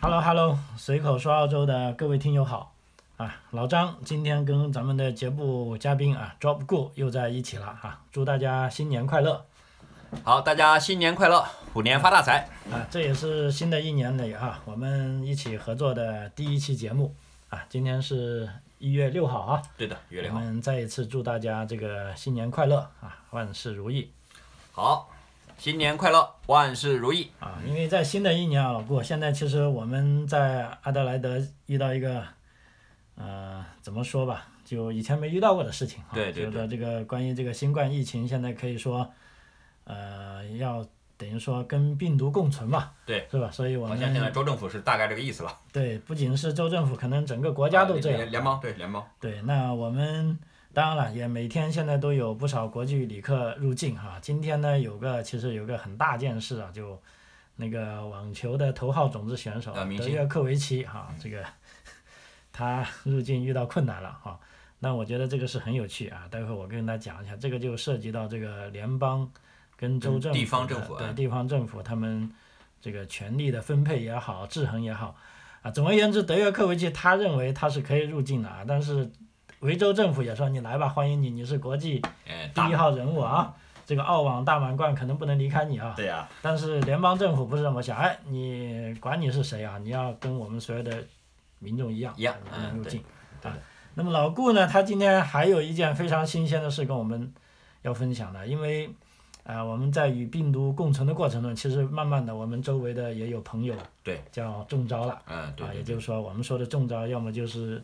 Hello Hello，随口说澳洲的各位听友好啊！老张今天跟咱们的节目嘉宾啊 Drop Go 又在一起了啊！祝大家新年快乐好，大家新年快乐，虎年发大财。啊！这也是新的一年里啊，我们一起合作的第一期节目啊！今天是一月六号啊，对的，月我六号。们再一次祝大家这个新年快乐啊，万事如意好，新年快乐，万事如意。啊！因为在新的一年啊，老顾，现在其实我们在阿德莱德遇到一个，呃，怎么说吧，就以前没遇到过的事情啊。对对就是说这个关于这个新冠疫情，现在可以说，呃，要等于说跟病毒共存嘛，对，是吧？所以我好像现在州政府是大概这个意思了。对不仅是州政府，可能整个国家都这样。联联邦对联邦。对，那我们当然了，也每天现在都有不少国际旅客入境哈。今天呢，有个其实有个很大件事啊，就那个网球的头号种子选手德约科维奇哈，这个 他入境遇到困难了哈。那我觉得这个是很有趣啊，待会儿我跟大家讲一下，这个就涉及到这个联邦跟州政府地方政府哎对地方政府他们这个权力的分配也好，制衡也好啊。总而言之，德约科维奇他认为他是可以入境的啊，但是维州政府也说你来吧，欢迎你，你是国际第一号人物啊，这个澳网大满贯可能不能离开你啊。对呀、但是联邦政府不是这么想，哎，你管你是谁啊，你要跟我们所有的民众一样，一样不能入境。对啊，那么老顾呢，他今天还有一件非常新鲜的事跟我们要分享的，因为啊、我们在与病毒共存的过程中，其实慢慢的我们周围的也有朋友对，叫中招了。嗯，对啊，也就是说，我们说的中招，要么就是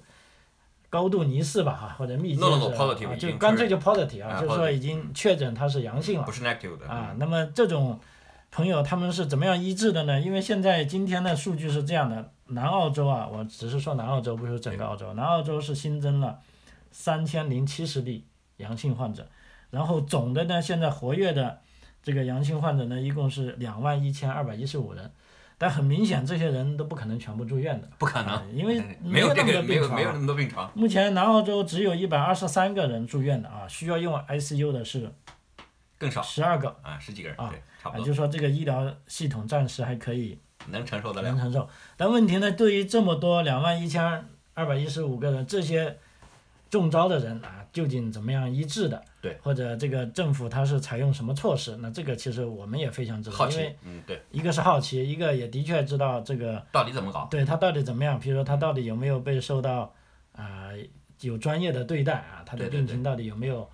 高度疑似吧，哈，或者密接 No, no, 是啊，就干脆就 positive 啊，啊就是说已经确诊它是阳性了不是 negative 的啊。那么这种朋友他们是怎么样医治的呢？因为现在今天的数据是这样的，南澳洲啊，我只是说南澳洲，不是整个澳洲，南澳洲是新增了三千零七十例阳性患者，然后总的呢，现在活跃的这个阳性患者呢，一共是两万一千二百一十五人。但很明显，这些人都不可能全部住院的，不可能啊，因为嗯没有这那么多个病床啊有没有那么多病床。目前南澳洲只有一百二十三个人住院的啊，需要用 ICU 的是更少十二个啊，十几个人，啊对，差啊，不多就说这个医疗系统暂时还可以能承受得了。能承受。但问题呢，对于这么多两万一千二百一十五个人，这些中招的人啊，究竟怎么样医治的？对，或者这个政府它是采用什么措施？那这个其实我们也非常知道，好奇因为，嗯，对，一个是好奇，一个也的确知道这个到底怎么搞？对他到底怎么样？比如说他到底有没有被受到啊、有专业的对待啊？他的病情到底有没有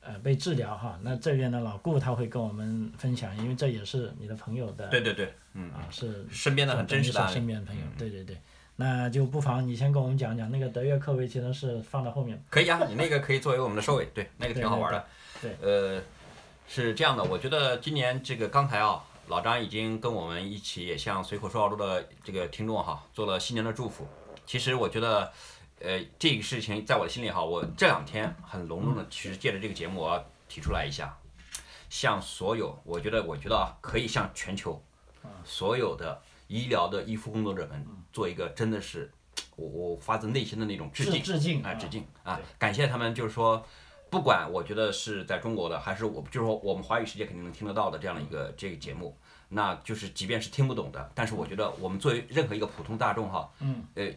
呃被治疗哈？那这边呢，老顾他会跟我们分享，因为这也是你的朋友的对对对，嗯，啊，是身边的很真实的身边的朋友嗯，对对对。那就不妨你先跟我们讲讲那个德约科维奇的事，放到后面。可以啊，你那个可以作为我们的收尾，对，那个挺好玩的。对呃，是这样的，我觉得今年这个刚才啊，老张已经跟我们一起也向随口说澳洲的这个听众哈做了新年的祝福。其实我觉得，呃，这个事情在我的心里哈，我这两天很隆重的，其实借着这个节目我要提出来一下，向所有，我觉得我觉得啊，可以向全球所有的医疗的医护工作者们做一个真的是。我我发自内心的那种致致敬，致敬啊，致敬啊，感谢他们，就是说，不管我觉得是在中国的，还是我就是说我们华语世界肯定能听得到的这样的一个这个节目，那就是即便是听不懂的，但是我觉得我们作为任何一个普通大众哈，嗯，呃，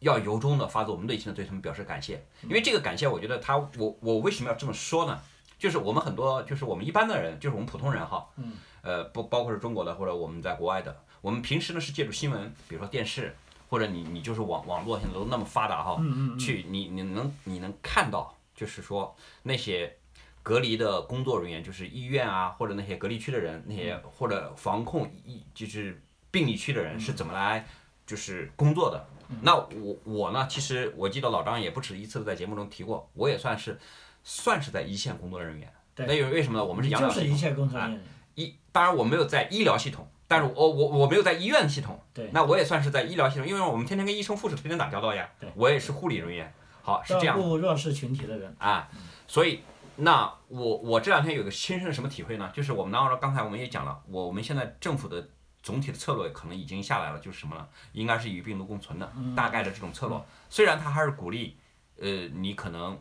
要由衷的发自我们内心的对他们表示感谢，因为这个感谢，我觉得他我我为什么要这么说呢？就是我们很多就是我们一般的人，就是我们普通人哈，嗯，呃，不包括是中国的或者我们在国外的，我们平时呢是借助新闻，比如说电视。或者你你就是网网络现在都那么发达哈，嗯嗯嗯去你你能你能看到，就是说那些隔离的工作人员，就是医院啊，或者那些隔离区的人，那些或者防控疫就是病例区的人是怎么来就是工作的。那我我呢，其实我记得老张也不止一次的在节目中提过，我也算是算是在一线工作人员。对那因为为什么呢？我们是你养老系统就是一线工作人员。医，当然我没有在医疗系统，但是我我我没有在医院系统，对那我也算是在医疗系统，因为我们天天跟医生、护士天天打交道呀对，我也是护理人员，好是这样照顾弱势群体的人。啊，所以那我我这两天有个亲身的什么体会呢？就是我们南澳洲刚才我们也讲了，我我们现在政府的总体的策略可能已经下来了，就是什么呢？应该是与病毒共存的，大概的这种策略。虽然他还是鼓励，呃，你可能，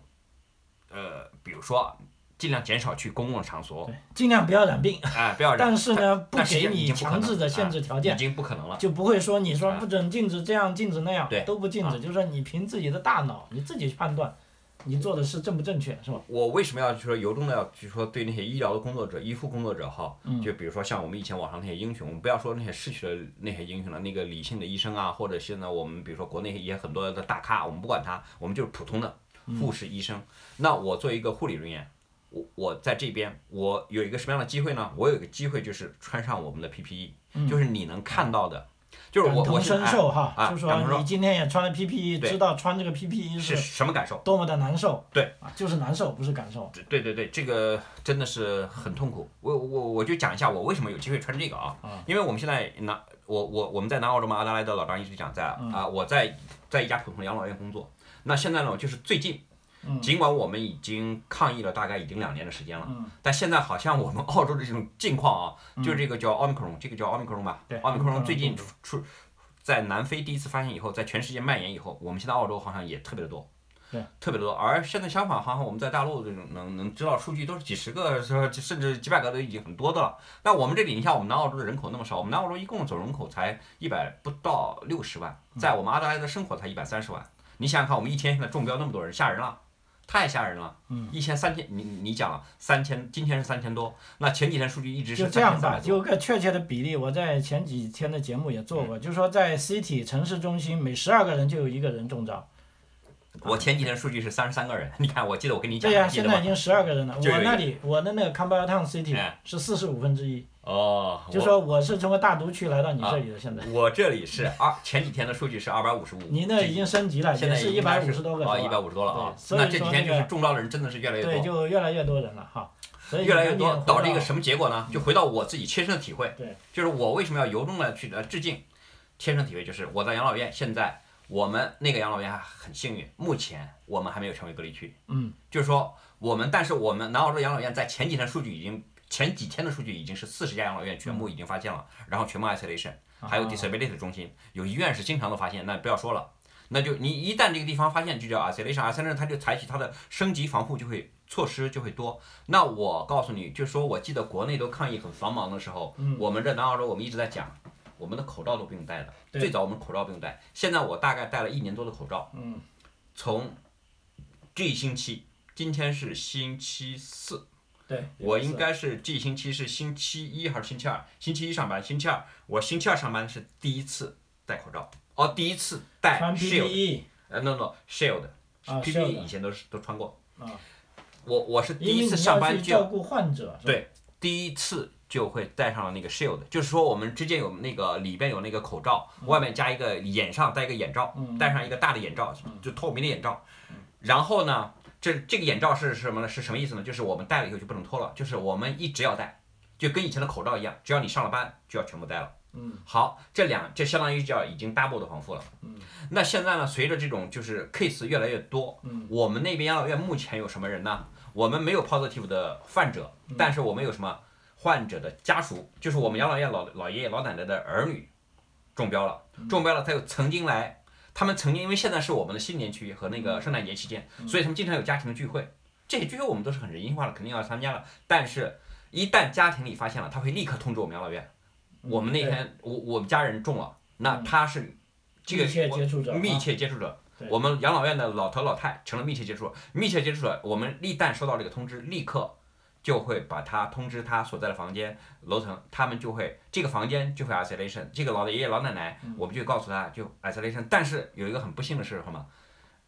呃，比如说尽量减少去公共场所，尽量不要染病。哎，不要染。但是呢，不给你强制的限制条件已，经不可能了。就不会说你说啊不准禁止这样禁止那样对，都不禁止，啊就是说你凭自己的大脑，你自己去判断，你做的事正不正确，是吧？我为什么要说由衷的要就说对那些医疗的工作者、医护工作者哈，嗯就比如说像我们以前网上那些英雄，我们不要说那些逝去的那些英雄了，那个理性的医生啊，或者现在我们比如说国内也很多的大咖，我们不管他，我们就是普通的嗯护士、医生。那我作为一个护理人员，我我在这边，我有一个什么样的机会呢？我有一个机会就是穿上我们的 PPE，、就是你能看到的，就是我我身我现在受哈，啊就感同身受说你今天也穿了 PPE，知道穿这个 PPE 是是什么感受？多么的难受，对啊，就是难受，不是感受。对对对，这个真的是很痛苦。我我我就讲一下我为什么有机会穿这个啊，啊因为我们现在南我我我们在南澳洲嘛，阿德莱德老张一直讲在啊、我在在一家普通的养老院工作。那现在呢，就是最近，尽管我们已经抗疫了大概已经两年的时间了，但现在好像我们澳洲的这种境况啊，就是这个叫奥密克戎，这个叫奥密克戎吧，对奥密克戎最近出出在南非第一次发现以后，在全世界蔓延以后，我们现在澳洲好像也特别的多。对，特别的多，而现在相反，好像我们在大陆这种能能知道数据都是几十个，说甚至几百个都已经很多的了。那我们这里，你像我们南澳洲的人口那么少，我们南澳洲一共总人口才一百不到六十万，在我们阿德莱德生活才一百三十万。你想想看，我们一天现在中标那么多人，吓人了，太吓人了。嗯，一千三千，你你讲了三千，今天是三千多，那前几天数据一直是就这样吧，3300多就个确切的比例，我在前几天的节目也做过，就是说在 City 城市中心，每十二个人就有一个人中招。我前几天数据是三十三个人，你看，我记得我跟你讲，对呀、还记得吗现在已经十二个人了。我那里我的那个 Canberra Town City 哎是四十五分之一，哦，就说我是从个大毒区来到你啊这里的，现在我这里是二前几天的数据是二百五十五，你那已经升级了，现在也是一百五十多个，啊，一百五十多了啊。那这几天就是中招的人真的是越来越多对，多，就越来越多人了哈。所以越来越多导致一个什么结果呢？就回到我自己切身的体会，对，就是我为什么要由衷的去呃致敬，切身体会就是我在养老院，现在我们那个养老院还很幸运，目前我们还没有成为隔离区，嗯，就是说我们，但是我们南澳洲养老院在前几天数据已经。前几天的数据已经是四十家养老院全部已经发现了，然后全部 isolation，还有啊 disability 中心，有医院是经常都发现，那不要说了，那就你一旦这个地方发现就叫 isolation，isolation 它就采取它的升级防护就会措施就会多。那我告诉你，就说我记得国内都抗疫很繁忙的时候，我们这南澳洲我们一直在讲，我们的口罩都不用戴的，最早我们口罩不用戴，现在我大概戴了一年多的口罩，嗯，从这一星期，今天是星期四。对，我应该是这一星期是星期一还是星期二？星期一上班，星期二我星期二上班是第一次戴口罩，哦，第一次戴 shield，PPE 呃，no no shield，啊 PPE 以前都是都穿过。啊，我我是第一次上班就照顾患者，对第一次就会戴上了那个 shield，就是说我们之间有那个里边有那个口罩，外面加一个眼上戴一个眼罩，戴上一个大的眼罩，就透明的眼罩。然后呢，这这个眼罩是什么呢？是什么意思呢？就是我们戴了以后就不能脱了，就是我们一直要戴，就跟以前的口罩一样，只要你上了班就要全部戴了。嗯，好，这两这相当于叫已经 double 的防护了。嗯，那现在呢，随着这种就是 case 越来越多，嗯，我们那边养老院目前有什么人呢？我们没有 positive 的患者，但是我们有什么患者的家属，就是我们养老院老老爷爷老奶奶的儿女中标了，中标了，他又曾经来，他们曾经因为现在是我们的新年期和那个圣诞节期间，所以他们经常有家庭的聚会，这些聚会我们都是很人性化的，肯定要参加了，但是一旦家庭里发现了，他会立刻通知我们养老院。我们那天我我们家人中了，那他是这个密切接触者啊。密切接触者，我们养老院的老头老太成了密切接触者，密切接触者，我们一旦收到这个通知，立刻就会把他通知他所在的房间楼层，他们就会这个房间就会 isolation，这个老爷爷老奶奶，我们就告诉他就 isolation，但是有一个很不幸的是什么？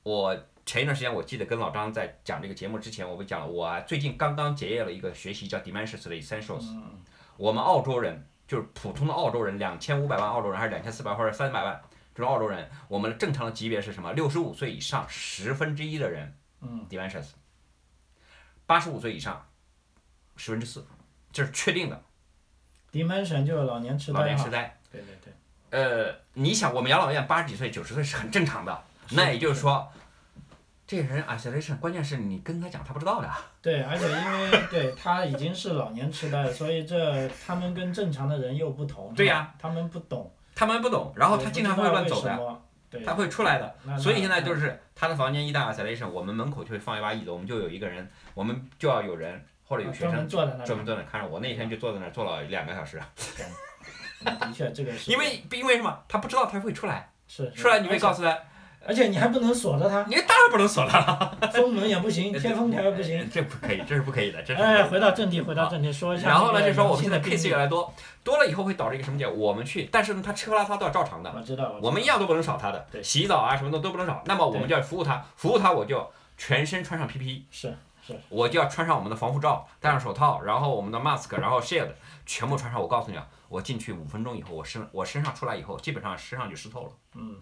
我前一段时间我记得跟老张在讲这个节目之前，我们讲了，我啊最近刚刚结业了一个学习叫 Dimensions 的 Essentials，我们澳洲人就是普通的澳洲人，两千五百万澳洲人还是两千四百或者三百万这种澳洲人，我们正常的级别是什么？六十五岁以上十分之一的人，嗯，Dimensions，八十五岁以上十分之四，这是确定的 dementia 就是老年痴呆老年痴，呆。对对对，呃，你想，我们养老院八十几岁、九十岁是很正常的，那也就是说，这个人 isolation，关键是你跟他讲他不知道的。对，而且因为对他已经是老年痴呆，所以这他们跟正常的人又不同，对呀他们不懂，他们不懂，然后他经常会乱走的。对，他会出来的。所以现在就是他的房间一旦 isolation，我们门口就会放一把椅子，我们就有一个人，我们就要有人或者有学生坐在那里专门坐在那看着我。那天就坐在那儿坐了两个小时，的确这个是因为因为什么？他不知道他会出来，是出来你会告诉，他，而且你还不能锁着它，你当然不能锁他了，封门也不行，贴封条也不行。这不可以，这是不可以的，这是哎，回到正题，回到正题，说一下。然后呢，就说我们现在的 case 越来越多，多了以后会导致一个什么结果？我们去，但是呢，他吃喝拉撒都要照常的，我知道，我们一样都不能少他的，对洗澡啊什么的都不能少。那么我们就要服务他，服务他我就全身穿上 PPE，是是我就要穿上我们的防护罩，戴上手套，然后我们的 mask，然后 shield 全部穿上。我告诉你啊，我进去五分钟以后，我身我身上出来以后，基本上身上就湿透了。嗯，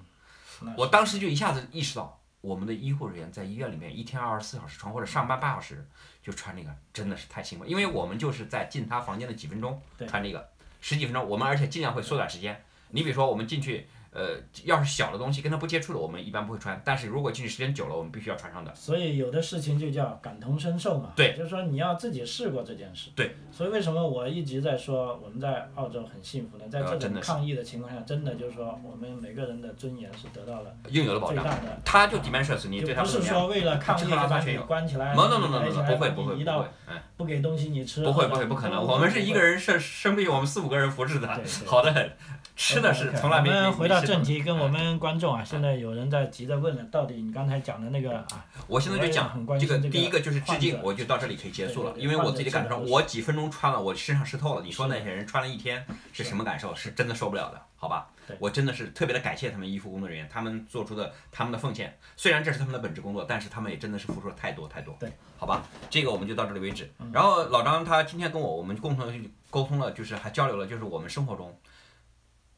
我当时就一下子意识到，我们的医护人员在医院里面一天二十四小时穿或者上班八小时就穿这个，真的是太辛苦了。因为我们就是在进他房间的几分钟穿这个，十几分钟，我们而且尽量会缩短时间。你比如说我们进去，呃，要是小的东西跟他不接触的，我们一般不会穿。但是如果进去时间久了，我们必须要穿上的。所以有的事情就叫感同身受嘛。对就是说你要自己试过这件事。对。所以为什么我一直在说我们在澳洲很幸福呢？在这种抗疫的情况下，真的就是说我们每个人的尊严是得到了应有的保障。最大的。他就 dimensions，你对他不是？说为了抗疫把你关起来，no no no no 逮起 no，来不会不会不会，哎，不给东西你吃。不会不会不可能，我们是一个人。人生生病，我们四五个人服侍的对对，好的很，吃的是从来没。我们没回到正题，跟我哎们观众啊，现在有人在急着问了，到底你刚才讲的那个啊，我现在就讲很关这个，心这个第一个就是致敬，我就到这里可以结束了，因为我自己的感受我几分钟穿了，我身上湿透了。你说那些人穿了一天是什么感受？是真的受不了的，好吧？我真的是特别的感谢他们医护工作人员，他们做出的他们的奉献，虽然这是他们的本职工作，但是他们也真的是付出了太多太多。对，好吧，这个我们就到这里为止。嗯然后老张他今天跟我我们共同去沟通了，就是还交流了，就是我们生活中。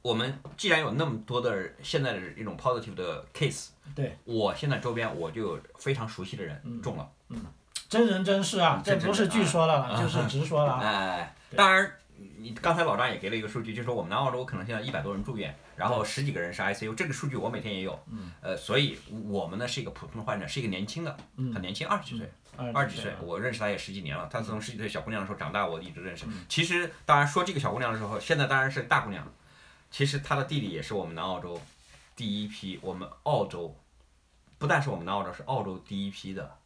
我们既然有那么多的现在的一种 positive 的 case，对，我现在周边我就有非常熟悉的人嗯中了，嗯真人真事啊，这不是据说的了，啊就是直说了啊。哎，对当然，你刚才老张也给了一个数据，就是说我们南澳洲可能现在一百多人住院，然后十几个人是 ICU，这个数据我每天也有。嗯。呃，所以我们呢是一个普通的患者，是一个年轻的，嗯很年轻，二十几岁，二二十几岁，我认识他也十几年了。他从十几岁小姑娘的时候长大，我一直认识嗯。其实，当然说这个小姑娘的时候，现在当然是大姑娘。其实他的弟弟也是我们南澳洲第一批，我们澳洲不但是我们南澳洲，是澳洲第一批的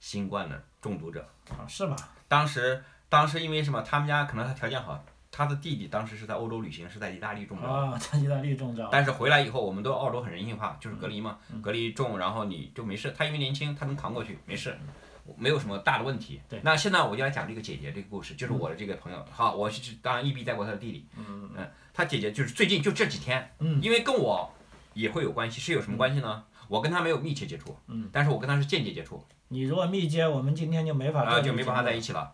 新冠的中毒者。啊，是吗？当时当时因为什么？他们家可能他条件好，他的弟弟当时是在欧洲旅行，是在意大利中招。啊，在意大利中招。但是回来以后，我们都澳洲很人性化，就是隔离嘛，嗯隔离重，然后你就没事。他因为年轻，他能扛过去，没事，没有什么大的问题。对那现在我就来讲这个姐姐这个故事，就是我的这个朋友。好，我是当然 EB 带过他的弟弟，嗯嗯，他姐姐就是最近就这几天，嗯因为跟我也会有关系，是有什么关系呢？我跟他没有密切接触，嗯，但是我跟他是间接接触，你如果密接，我们今天就没法就没办法在一一起了。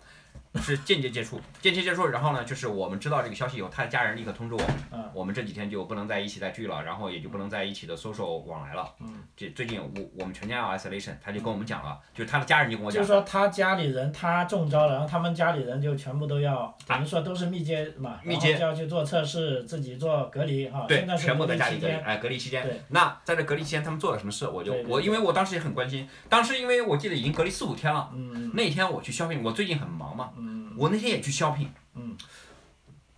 是间接接触，间接接触，然后呢，就是我们知道这个消息以后，他的家人立刻通知我，嗯我们这几天就不能在一起再聚了，然后也就不能在一起的 social 往来了。嗯，这最近我我们全家要 isolation，他就跟我们讲了，就是他的家人就跟我讲就是，说他家里人他中招了，然后他们家里人就全部都要，等于说都是密接嘛，密接就要去做测试，自己做隔离哈。对全部在家里隔离，哎，隔离期对间。那在这隔离期间，他们做了什么事？我就对对我因为我当时也很关心，当时因为我记得已经隔离四五天了，嗯那天我去 shopping，我最近很忙嘛，嗯我那天也去 shopping，嗯，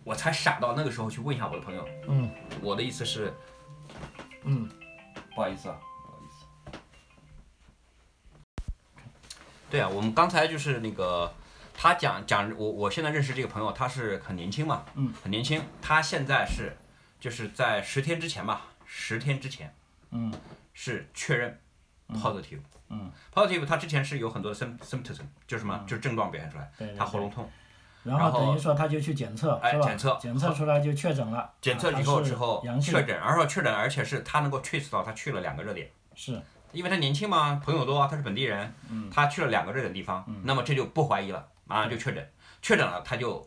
我才傻到那个时候去问一下我的朋友，嗯。我的意思是，嗯，不好意思啊，不好意思。对啊，我们刚才就是那个，他讲讲我我现在认识这个朋友，他是很年轻嘛，嗯，很年轻，他现在是就是在十天之前吧，十天之前嗯。是确认 positive，嗯 positive，他之前是有很多 symptoms，就是什么，就是症状表现出来，他喉咙痛，然然后后等于说他就去检测？哎检测检测出来就确诊了，检测以后之后确诊，然后确诊，而且是他能够 trace 到他去了两个热点。是。因为他年轻嘛，朋友多，他是本地人，嗯。他去了两个热点地方，那么这就不怀疑了，马上就确诊，确诊了他就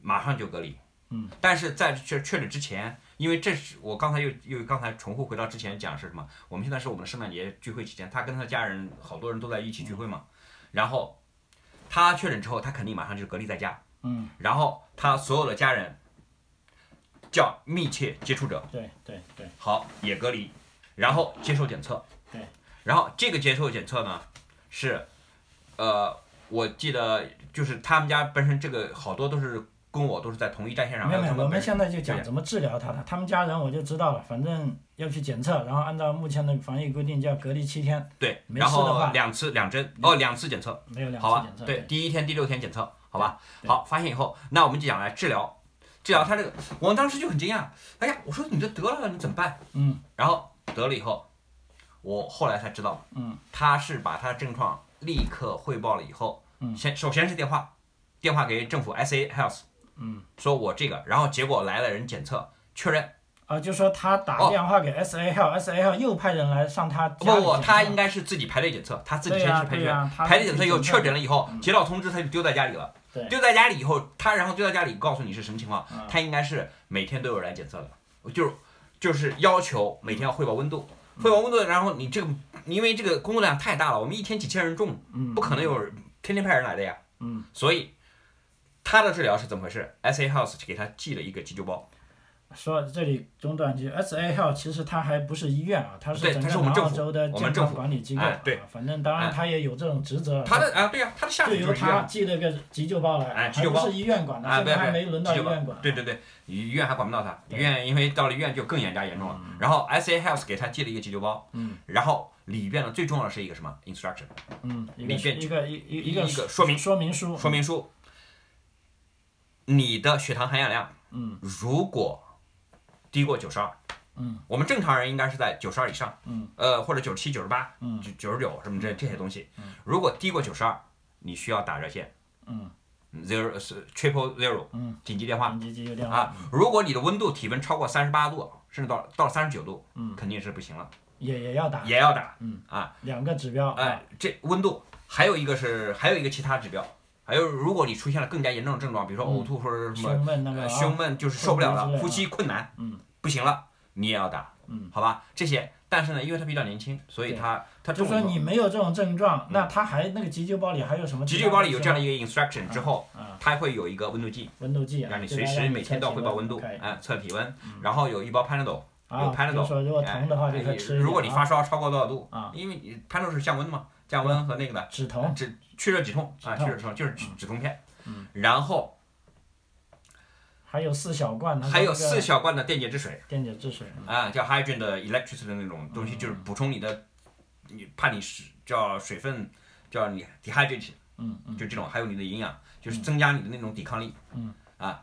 马上就隔离。嗯，但是在确确诊之前，因为这是我刚才又又刚才重复回到之前讲是什么？我们现在是我们的圣诞节聚会期间，他跟他家人好多人都在一起聚会嘛，然后他确诊之后，他肯定马上就隔离在家，嗯然后他所有的家人叫密切接触者，对对对好，也隔离，然后接受检测。对。然后这个接受检测呢，是，呃，我记得就是他们家本身这个好多都是跟我都是在同一战线上。没有没有，我们现在就讲怎么治疗他的。他们家人我就知道了，反正要去检测，然后按照目前的防疫规定就要隔离七天，对，然没事的话后两次两针哦，两次检测，没有两次检测。？对，第一天、第六天检测，好吧？好，发现以后，那我们就讲来治疗，治疗他这个，我当时就很惊讶，哎呀，我说你这得了，你怎么办？嗯然后得了以后，我后来才知道，嗯，他是把他的症状立刻汇报了以后，嗯先首先是电话，电话给政府 SA Health，嗯，说我这个，然后结果来了人检测确认，啊，就说他打哦电话给 SA Health，SA Health 又派人来上他不不，家检测。他应该是自己排队检测，他自己先去排队，排队检测以后确诊了以后，接到通知他就丢在家里了。对。丢在家里以后，他然后丢在家里告诉你是什么情况，嗯。他应该是每天都有人来检测的，就是就是要求每天要汇报温度，汇报温度，然后你这个因为这个工作量太大了，我们一天几千人中，嗯不可能有天天派人来的呀，嗯，所以他的治疗是怎么回事？SA Health 给他寄了一个急救包，说这里中断一句，SA Health 其实它还不是医院啊，它是对整个南它是我们政府澳洲的健康管理机构啊。哎对反正当然哎它也有这种职责。他的啊对呀、他的下属就由他寄了个急救包来，哎急救包还不是医院管的，啊现在还对对没轮到急救包医院管。对对对，医院还管不到他，医院因为到了医院就更严加严重了。然后 SA Health 给他寄了一个急救包，嗯然后里边呢最重要的是一个什么 instruction 嗯，里边一个一一一个个说明说明书。说明书，你的血糖含氧量嗯。如果低过九十二，嗯，我们正常人应该是在九十二以上，嗯，呃或者九十七、九十八、嗯。九九十九什么这这些东西，如果低过九十二，你需要打热线嗯，zero 是 triple zero 嗯，紧急电话紧急急救电话。啊，如果你的温度体温超过三十八度，甚至到到三十九度，嗯。肯定是不行了，也也要打，也要打，嗯。啊，两个指标。哎，这温度还有一个是还有一个其他指标，还有如果你出现了更加严重的症状，比如说呕吐或者什么胸闷那个呃啊胸闷就是受不了了，呼吸困难，嗯，不行了，你也要打，嗯，好吧，这些，但是呢，因为他比较年轻，所以对他他就说你没有这种症状，那他还那个急救包里还有什么？急救包里有这样的一个 instruction 之后，啊，它会有一个温度计，温度计啊，让你随时每天都要汇报温度，可以哎，测体温，然后有一包 Panadol，有啊，Panadol，如果你发烧超过多少度啊，因为你 Panadol 是降温嘛，降温和那个的止疼，止去热止痛啊，去热止痛就是止止痛片嗯，然后还有四小罐，的还有四小罐的电解质水电解质水。嗯啊，叫 hydrogen 的那种东西，就是补充你的，你怕你是叫水分叫你 dehydrate，嗯嗯就这种，还有你的营养，就是增加你的那种抵抗力。嗯啊，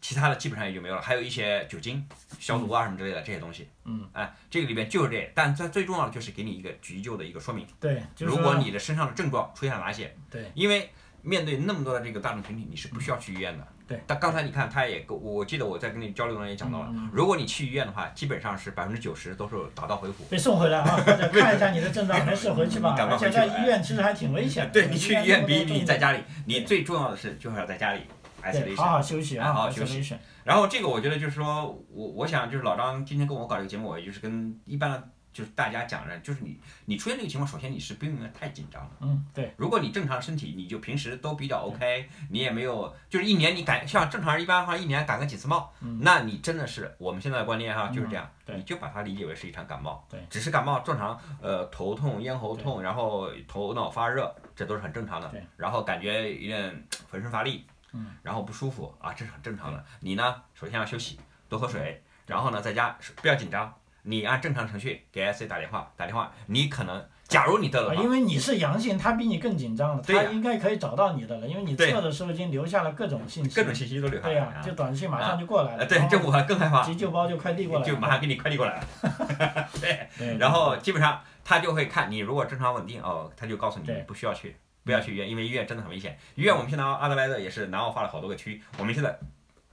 其他的基本上也就没有了，还有一些酒精消毒啊什么之类的这些东西。嗯，哎，这个里边就是这，但最最重要的就是给你一个急救的一个说明。对，就是如果你的身上的症状出现了哪些，对，因为面对那么多的这个大众群体，你是不需要去医院的。对。但刚才你看，他也跟我我记得我在跟你交流中也讲到了，嗯如果你去医院的话，基本上是百分之九十都是打道回府。被送回来啊，或者看一下你的症状，没事 回去吧。而且赶快回去在医院其实还挺危险的。对你去医院比你在家里，你最重要的是就是要在家里对，isolation。好好休息啊，哎好好休息。然后这个我觉得就是说，我我想就是老张今天跟我搞这个节目，我也就是跟一般的就是大家讲的，就是你你出现这个情况，首先你是不应该太紧张了。嗯，对，如果你正常身体，你就平时都比较 OK，你也没有就是一年你感像正常人一般哈，一年感个几次冒，那你真的是我们现在的观念哈就是这样，你就把它理解为是一场感冒，对，只是感冒正常，呃头痛、咽喉痛，然后头脑发热，这都是很正常的对，然后感觉有点 浑身乏力，嗯，然后不舒服啊，这是很正常的。你呢，首先要休息，多喝水，然后呢，在家不要紧张，你按正常程序给 S C 打电话，打电话，你可能假如你得了因为你是阳性，他比你更紧张了，对他应该可以找到你的了，因为你测的时候已经留下了各种信息。各种信息都留下了对呀、就短信马上就过来了。呃，对，这我更害怕，急救包就快递过来了。就马上给你快递过来了。对，对。然后基本上他就会看你如果正常稳定哦，他就告诉你对不需要去，不要去医院，因为医院真的很危险。医院我们现在阿德莱德也是南澳划了好多个区，我们现在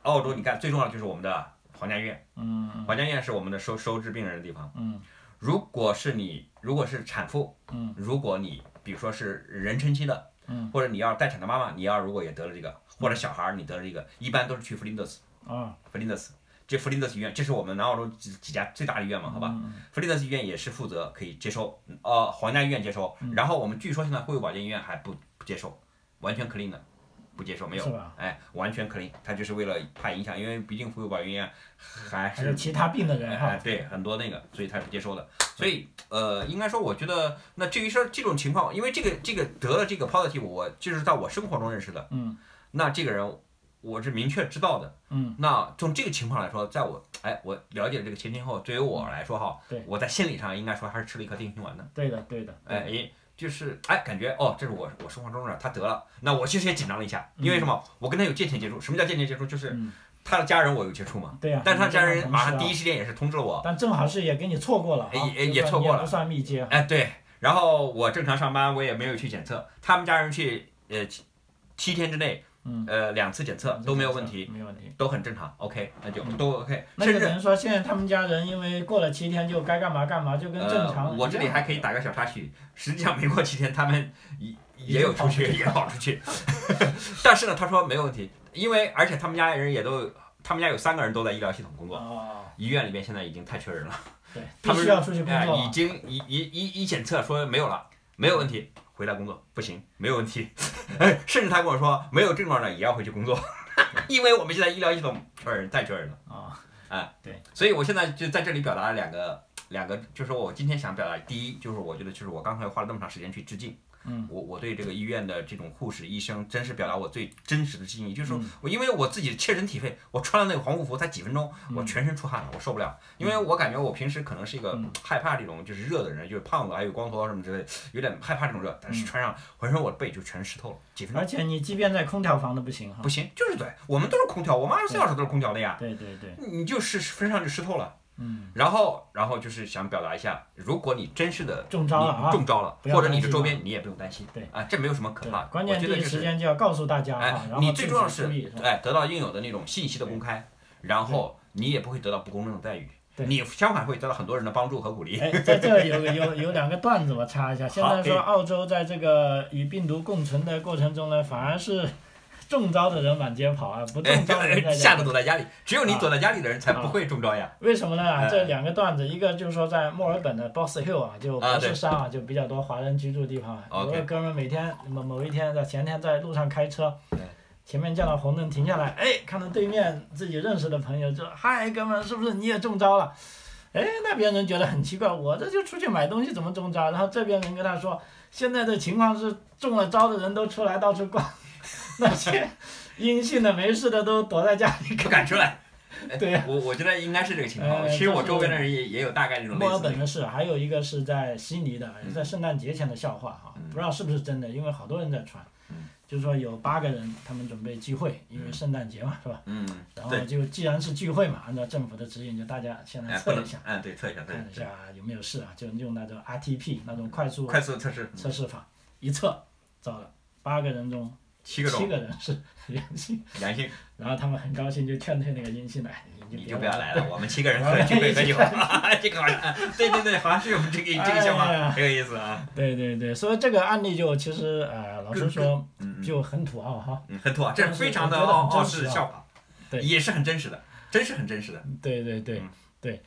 澳洲你看最重要的就是我们的皇家医院，嗯嗯皇家医院是我们的收收治病人的地方。嗯如果是你如果是产妇，嗯如果你比如说是妊娠期的，嗯或者你要待产的妈妈，你要如果也得了这个，或者小孩你得了这个，一般都是去弗林德斯。啊，弗林德斯，这弗林德斯医院，这是我们南澳洲几几家最大的医院嘛，好吧？嗯弗林德斯医院也是负责可以接收，呃，皇家医院接收，嗯然后我们据说现在惠顾保健医院还不不接受，完全 clean 的，不接受没有？哎，完全 clean，他就是为了怕影响，因为毕竟惠顾保健医院还是其他病的人哎哈，对很多那个，所以他是不接收的。所以呃，应该说，我觉得那至于说这种情况，因为这个这个得了这个 positive，我就是在我生活中认识的，嗯那这个人，我是明确知道的。嗯，那从这个情况来说，在我哎，我了解这个前前后，对于我来说哈，对我在心理上应该说还是吃了一颗定心丸的。对的对的，哎，诶就是哎，感觉哦，这是我我生活中的他得了，那我其实也紧张了一下，因为什么？我跟他有间接接触。什么叫间接接触？就是嗯他的家人我有接触嘛，对呀、但是他家人马上第一，时间也是通知了我。但正好是也给你错过了啊，也也错过了不算密接，哎，对，然后我正常上班，我也没有去检测，他们家人去呃七七天之内，嗯，呃两次检测都没有问题，没有问题。都很正常，OK，那就嗯。都 OK，甚至那就等于说，现在他们家人因为过了七天就该干嘛干嘛，就跟正常。我这里还可以打个小插曲，实际上没过七天，他们也也有出去，也跑出去，但是呢，他说没有问题，因为而且他们家人也都，他们家有三个人都在医疗系统工作，哦，医院里面现在已经太缺人了，对，他们需要出去工哎，作。已经一一一一检测说没有了，没有问题，回来工作不行，没有问题，哎，甚至他跟我说没有症状的也要回去工作，因为我们现在医疗系统缺人，太缺人了。啊，所以我现在就在这里表达了两个两个，就是我今天想表达，第一就是我觉得就是我刚才花了那么长时间去致敬，嗯，我我对这个医院的这种护士医生，真是表达我最真实的敬意，就是嗯。说我因为我自己切身体会，我穿了那个防护服才几分钟，我全身出汗了，我受不了，因为我感觉我平时可能是一个嗯。害怕这种就是热的人，就是胖子还有光头啊什么之类，有点害怕这种热，但是穿上浑身我的背就全湿透了，几分钟。而且你即便在空调房都不行哈。不。行，就是对，我们都是空调，我们二十四小时都是空调的呀，对对对，你就是身上就湿透了。嗯，然后，然后就是想表达一下，如果你真是的中招了啊中招了，或者你的周边你也不用担心，对。啊，这没有什么可怕的。关键第一时间就要告诉大家哈，哎你最重要是注意是，哎，得到应有的那种信息的公开，然后你也不会得到不公正的待遇，对。你相反会得到很多人的帮助和鼓励。哎，在这有有有两个段子我插一下。现在说澳洲在这个与病毒共存的过程中呢，反而是中招的人满街跑啊，不中 招的人在吓得躲在家里，只有你躲在家里的人才不会中招呀。为什么呢？这两个段子，一个就是说在墨尔本的 Boss Hill 啊，就啊对博士山啊，就比较多华人居住的地方有个哥们儿每天某某一天在前天在路上开车，前面见到红灯停下来，哎，看到对面自己认识的朋友就嗨，哥们，是不是你也中招了？哎，那边人觉得很奇怪，我这就出去买东西怎么中招？然后这边人跟他说，现在的情况是中了招的人都出来到处逛，那些阴性的没事的都躲在家里不敢出来。对呀、我我觉得应该是这个情况。呃其实我周边的人也也有大概这种类墨尔本的事，还有一个是在悉尼的，也在圣诞节前的笑话哈，不知道是不是真的，因为好多人在传嗯，就是说有八个人，他们准备聚会，因为圣诞节嘛，是吧？嗯，然后，就既然是聚会嘛，按照政府的指引，就大家先来测一下，，嗯，对，测一下，看一下有没有事啊，就用那种 RTP 那种快速快速测试，测试法，一测，糟了，八个人中七个七个人是阳性，阳性。然后他们很高兴就劝退那个阴性来，你就就不要来了。我们七个人喝 聚会喝酒，这个好像，对对对，好像是有这个这个笑话，很有意思啊。对对对，所以这个案例就其实呃，老实说就很土豪哈。嗯，很土豪，这是非常的傲傲笑话，对。也是很真实的，真是很真实的。对对对嗯。对，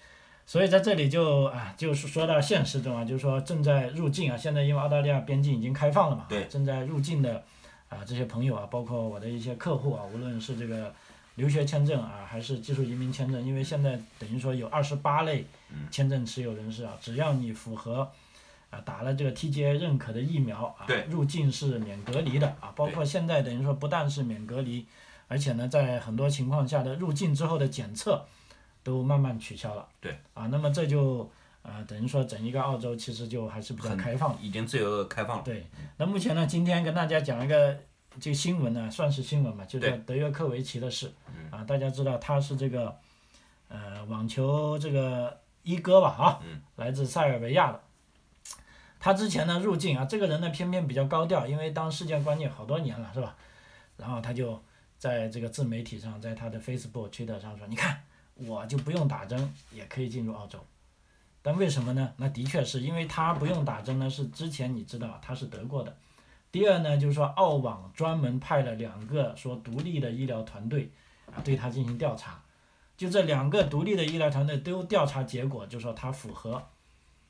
所以在这里就啊，就是说到现实中啊，就是说正在入境啊，现在因为澳大利亚边境已经开放了嘛，对。正在入境的啊这些朋友啊，包括我的一些客户啊，无论是这个留学签证啊，还是技术移民签证，因为现在等于说有二十八类嗯签证持有人士啊，只要你符合。啊，打了这个 TGA 认可的疫苗啊，入境是免隔离的啊，包括现在等于说不但是免隔离，而且呢，在很多情况下的入境之后的检测都慢慢取消了。对。啊，那么这就呃等于说整一个澳洲其实就还是比较开放。已经自由开放了。对。那目前呢，今天跟大家讲一个这个新闻呢，算是新闻吧，就是对德约科维奇的事。啊，大家知道他是这个呃网球这个一哥吧啊，嗯来自塞尔维亚的。他之前呢入境啊，这个人呢偏偏比较高调，因为当世界观念好多年了，是吧？然后他就在这个自媒体上，在他的 Facebook、Twitter 上说：“你看，我就不用打针也可以进入澳洲。”但为什么呢？那的确是因为他不用打针呢，是之前你知道他是得过的。第二呢，就是说澳网专门派了两个说独立的医疗团队啊对他进行调查，就这两个独立的医疗团队都调查结果，就说他符合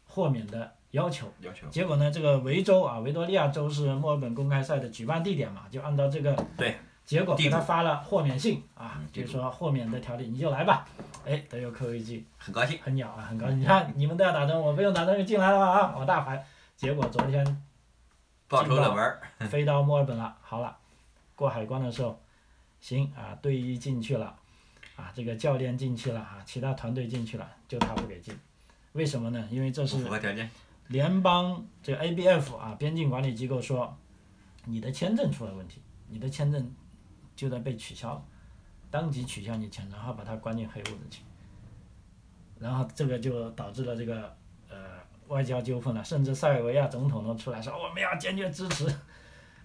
豁免的要求。要求结果呢，这个维州啊，维多利亚州是墨尔本公开赛的举办地点嘛，就按照这个对结果给他发了豁免信啊嗯，就是说豁免的条例你就来吧。哎，德约科维奇很高兴，很鸟啊，很高兴。你看你们都要打针，我不用打针就进来了啊，我大牌。结果昨天报仇冷门儿，飞到墨尔本了，好了，过海关的时候，行啊，队医进去了，啊，这个教练进去了啊，其他团队进去了，就他不给进，为什么呢？因为这是符合条件。联邦这个 ABF 啊，边境管理机构说，你的签证出了问题，你的签证就在被取消，当即取消你签证，然后把他关进黑屋子去，然后这个就导致了这个呃外交纠纷了，甚至塞尔维亚总统都出来说我们要坚决支持。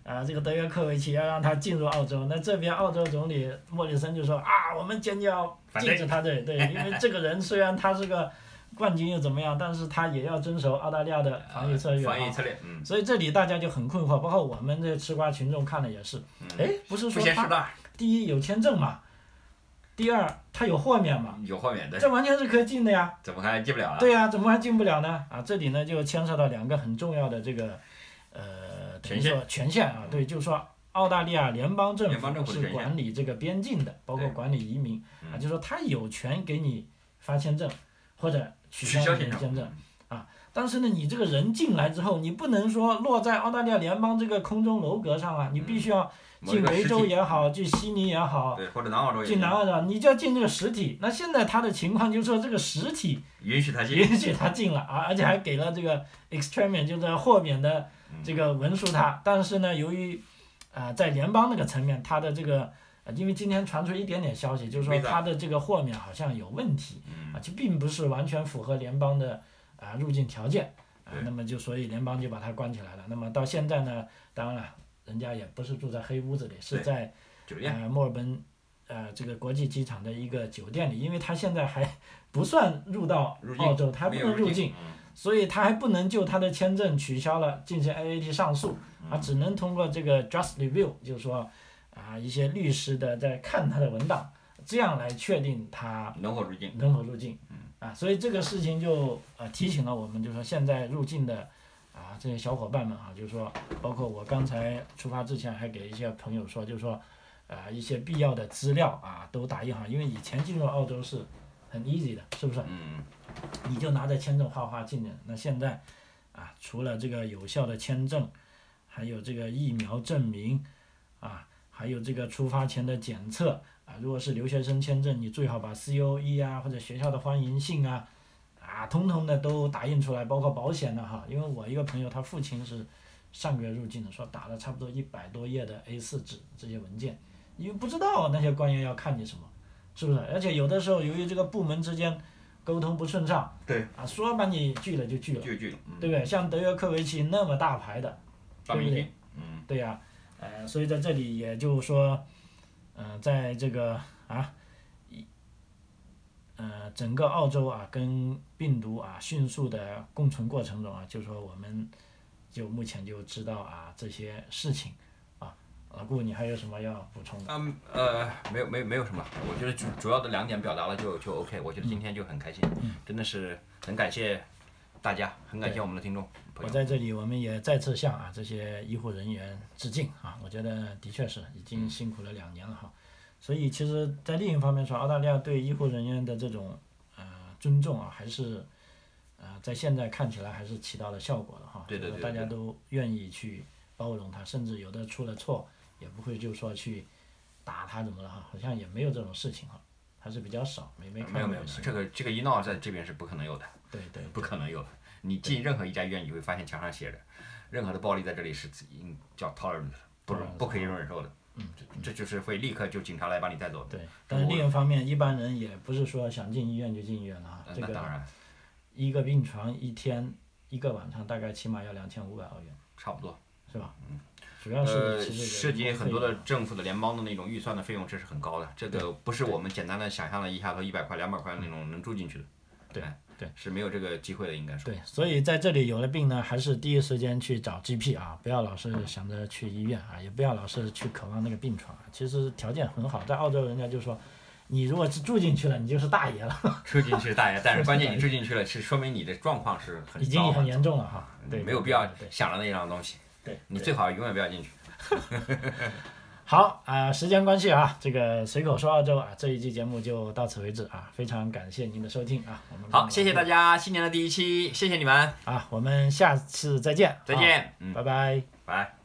啊，这个德约科维奇要让他进入澳洲，那这边澳洲总理莫里森就说啊，我们坚决要禁止他对对，因为这个人虽然他是个冠军又怎么样，但是他也要遵守澳大利亚的防疫策略啊。防疫策略，嗯，所以这里大家就很困惑，包括我们这吃瓜群众看了也是，哎，不是说第一有签证嘛，第二他有豁免嘛，有豁免的，这完全是可以进的呀。怎么还进不了了？对呀、怎么还进不了呢？啊，这里呢就牵涉到两个很重要的这个呃，等于权限。说权限啊，对，就是说澳大利亚联邦政府是管理这个边境的，包括管理移民啊，嗯。就是说他有权给你发签证或者取取消签证你的签证。但是呢，你这个人进来之后，你不能说落在澳大利亚联邦这个空中楼阁上啊，你必须要进维州也好，进悉尼也好，对，或者南澳洲也进南澳洲，你就要进这个实体。那现在他的情况就是说，这个实体允许他进，允许他进了啊，而且还给了这个 extreme 就是豁免的这个文书他。但是呢，由于啊、在联邦那个层面，他的这个呃因为今天传出一点点消息，就是说他的这个豁免好像有问题啊，就并不是完全符合联邦的啊入境条件。啊，那么就所以联邦就把他关起来了。那么到现在呢，当然了，人家也不是住在黑屋子里，是在酒店，呃，墨尔本呃这个国际机场的一个酒店里，因为他现在还 不算入到澳洲，他还不能入境，，嗯。所以他还不能就他的签证取消了进行 AAT 上诉，嗯。啊，只能通过这个 just review，就是说啊一些律师的在看他的文档，这样来确定他能否入境？能否入境。啊，所以这个事情就呃提醒了我们，就是说现在入境的啊这些小伙伴们啊，就是说，包括我刚才出发之前还给一些朋友说，就是说，啊一些必要的资料啊都打印好，因为以前进入澳洲是很 easy 的，是不是？嗯，你就拿着签证画画进的。那现在啊，除了这个有效的签证，还有这个疫苗证明啊，还有这个出发前的检测啊，如果是留学生签证，你最好把 COE 啊或者学校的欢迎信啊啊，通通的都打印出来，包括保险的哈。因为我一个朋友，他父亲是上个月入境的，说打了差不多一百多页的 A4 纸这些文件，因为不知道那些官员要看你什么，是不是？而且有的时候由于这个部门之间沟通不顺畅，对，啊，说把你拒了就拒了，拒拒，嗯，对不对？像德约科维奇那么大牌的，对不对对呀、呃，所以在这里也就是说，呃，在这个啊，一，呃，整个澳洲啊跟病毒啊迅速的共存过程中啊，就说我们就目前就知道啊这些事情啊，老顾你还有什么要补充的？嗯呃，没有没有没有什么，我觉得主主要的两点表达了就就 OK，我觉得今天就很开心，真的是很感谢大家，很感谢我们的听众。我在这里，我们也再次向啊这些医护人员致敬啊！我觉得的确是已经辛苦了两年了哈。所以其实，在另一方面说，澳大利亚对医护人员的这种呃尊重啊，还是呃在现在看起来还是起到了效果的哈。对对对大家都愿意去包容他，甚至有的出了错，也不会就说去打他怎么了哈，好像也没有这种事情哈，还是比较少，没没看没有没有没有，这个这个一闹在这边是不可能有的，对 对不可能有的。你进任何一家医院，你会发现墙上写着，任何的暴力在这里是应叫 tolerant，不容不可以忍受的。嗯，这这就是会立刻就警察来把你带走的。对，但是另一方面，一般人也不是说想进医院就进医院了哈，呃这个那当然，一个病床一天一个晚上大概起码要两千五百欧元，差不多。是吧？主要是呃，涉及很多的政府的联邦的那种预算的费用，这是很高的。这个不是我们简单的想象了一下子一百块、两百块那种能住进去的。对哎对，是没有这个机会的，应该说。对，所以在这里有了病呢，还是第一时间去找 GP 啊，不要老是想着去医院啊，也不要老是去渴望那个病床啊。其实条件很好，在澳洲人家就说，你如果是住进去了，你就是大爷了，住进去大爷，但是关键你住进去了，是说明你的状况是很已经很严重了哈。对，没有必要想着那样东西。对，你最好永远不要进去。好啊、时间关系啊，这个随口说澳洲啊，这一期节目就到此为止啊，非常感谢您的收听啊，我们好，谢谢大家家，新年的第一期，谢谢你们，啊，我们下次再见，再见，嗯，拜拜。拜。